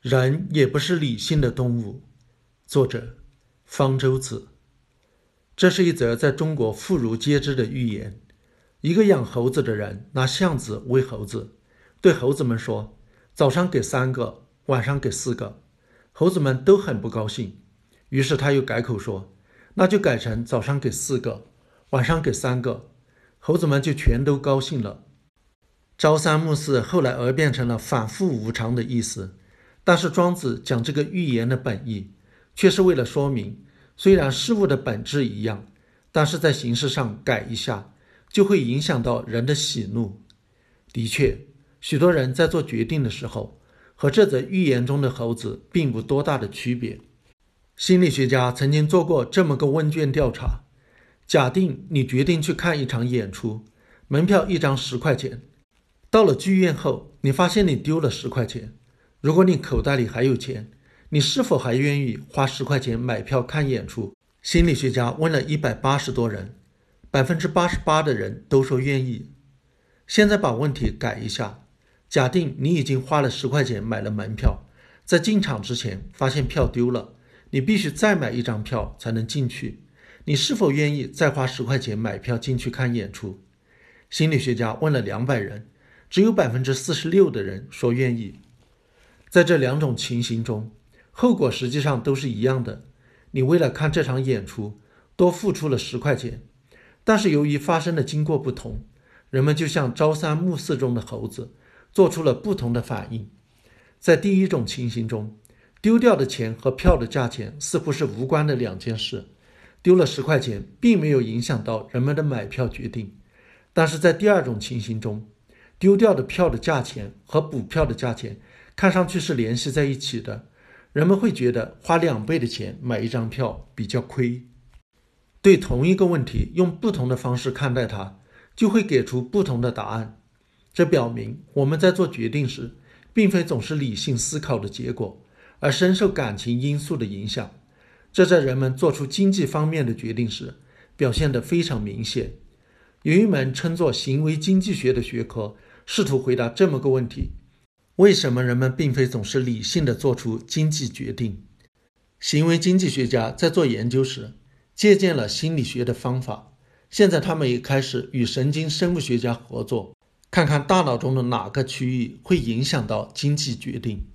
人也不是理性的动物。作者：方舟子。这是一则在中国妇孺皆知的寓言。一个养猴子的人拿橡子喂猴子，对猴子们说：“早上给三个，晚上给四个。”猴子们都很不高兴。于是他又改口说：“那就改成早上给四个，晚上给三个。”猴子们就全都高兴了。朝三暮四后来而变成了反复无常的意思。但是庄子讲这个寓言的本意，却是为了说明，虽然事物的本质一样，但是在形式上改一下，就会影响到人的喜怒。的确，许多人在做决定的时候，和这则寓言中的猴子并无多大的区别。心理学家曾经做过这么个问卷调查：假定你决定去看一场演出，门票一张十块钱，到了剧院后，你发现你丢了十块钱。如果你口袋里还有钱，你是否还愿意花十块钱买票看演出？心理学家问了一百八十多人，百分之八十八的人都说愿意。现在把问题改一下，假定你已经花了十块钱买了门票，在进场之前发现票丢了，你必须再买一张票才能进去。你是否愿意再花十块钱买票进去看演出？心理学家问了两百人，只有百分之四十六的人说愿意。在这两种情形中，后果实际上都是一样的。你为了看这场演出，多付出了十块钱，但是由于发生的经过不同，人们就像朝三暮四中的猴子，做出了不同的反应。在第一种情形中，丢掉的钱和票的价钱似乎是无关的两件事，丢了十块钱并没有影响到人们的买票决定。但是在第二种情形中，丢掉的票的价钱和补票的价钱。看上去是联系在一起的，人们会觉得花两倍的钱买一张票比较亏。对同一个问题，用不同的方式看待它，就会给出不同的答案。这表明我们在做决定时，并非总是理性思考的结果，而深受感情因素的影响。这在人们做出经济方面的决定时，表现得非常明显。有一门称作行为经济学的学科，试图回答这么个问题。为什么人们并非总是理性的做出经济决定？行为经济学家在做研究时借鉴了心理学的方法。现在他们也开始与神经生物学家合作，看看大脑中的哪个区域会影响到经济决定。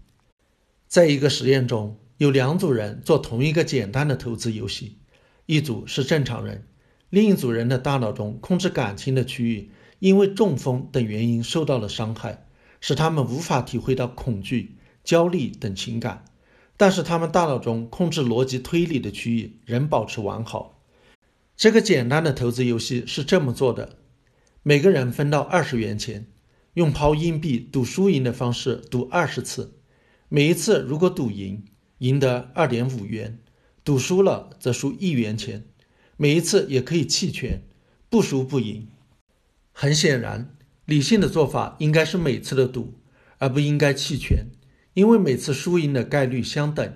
在一个实验中，有两组人做同一个简单的投资游戏，一组是正常人，另一组人的大脑中控制感情的区域因为中风等原因受到了伤害。使他们无法体会到恐惧、焦虑等情感，但是他们大脑中控制逻辑推理的区域仍保持完好。这个简单的投资游戏是这么做的：每个人分到二十元钱，用抛硬币赌输赢的方式赌二十次，每一次如果赌赢，赢得二点五元；赌输了则输一元钱。每一次也可以弃权，不输不赢。很显然。理性的做法应该是每次的赌，而不应该弃权，因为每次输赢的概率相等，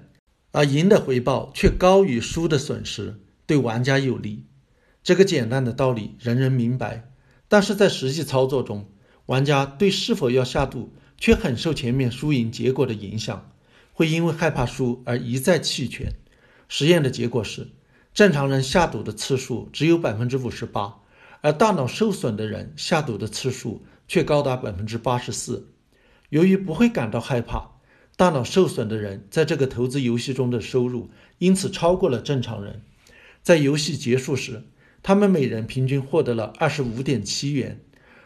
而赢的回报却高于输的损失，对玩家有利。这个简单的道理人人明白，但是在实际操作中，玩家对是否要下赌却很受前面输赢结果的影响，会因为害怕输而一再弃权。实验的结果是，正常人下赌的次数只有百分之五十八。而大脑受损的人下赌的次数却高达百分之八十四。由于不会感到害怕，大脑受损的人在这个投资游戏中的收入因此超过了正常人。在游戏结束时，他们每人平均获得了二十五点七元，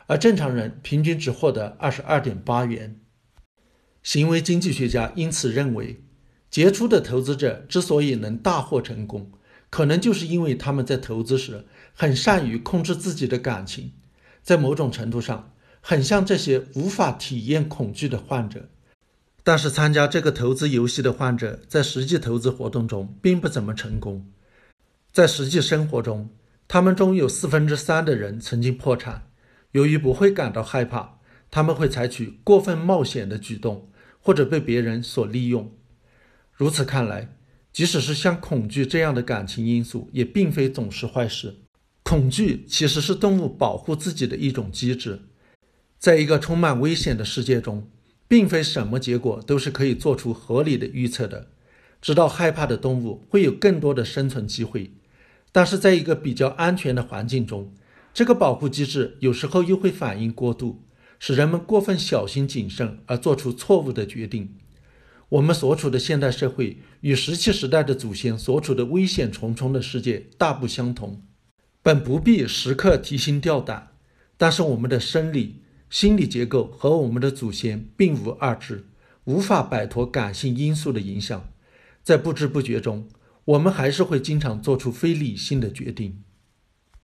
而正常人平均只获得二十二点八元。行为经济学家因此认为，杰出的投资者之所以能大获成功，可能就是因为他们在投资时很善于控制自己的感情，在某种程度上很像这些无法体验恐惧的患者。但是，参加这个投资游戏的患者在实际投资活动中并不怎么成功。在实际生活中，他们中有四分之三的人曾经破产。由于不会感到害怕，他们会采取过分冒险的举动，或者被别人所利用。如此看来。即使是像恐惧这样的感情因素，也并非总是坏事。恐惧其实是动物保护自己的一种机制。在一个充满危险的世界中，并非什么结果都是可以做出合理的预测的。知道害怕的动物会有更多的生存机会，但是在一个比较安全的环境中，这个保护机制有时候又会反应过度，使人们过分小心谨慎而做出错误的决定。我们所处的现代社会与石器时代的祖先所处的危险重重的世界大不相同，本不必时刻提心吊胆，但是我们的生理、心理结构和我们的祖先并无二致，无法摆脱感性因素的影响。在不知不觉中，我们还是会经常做出非理性的决定。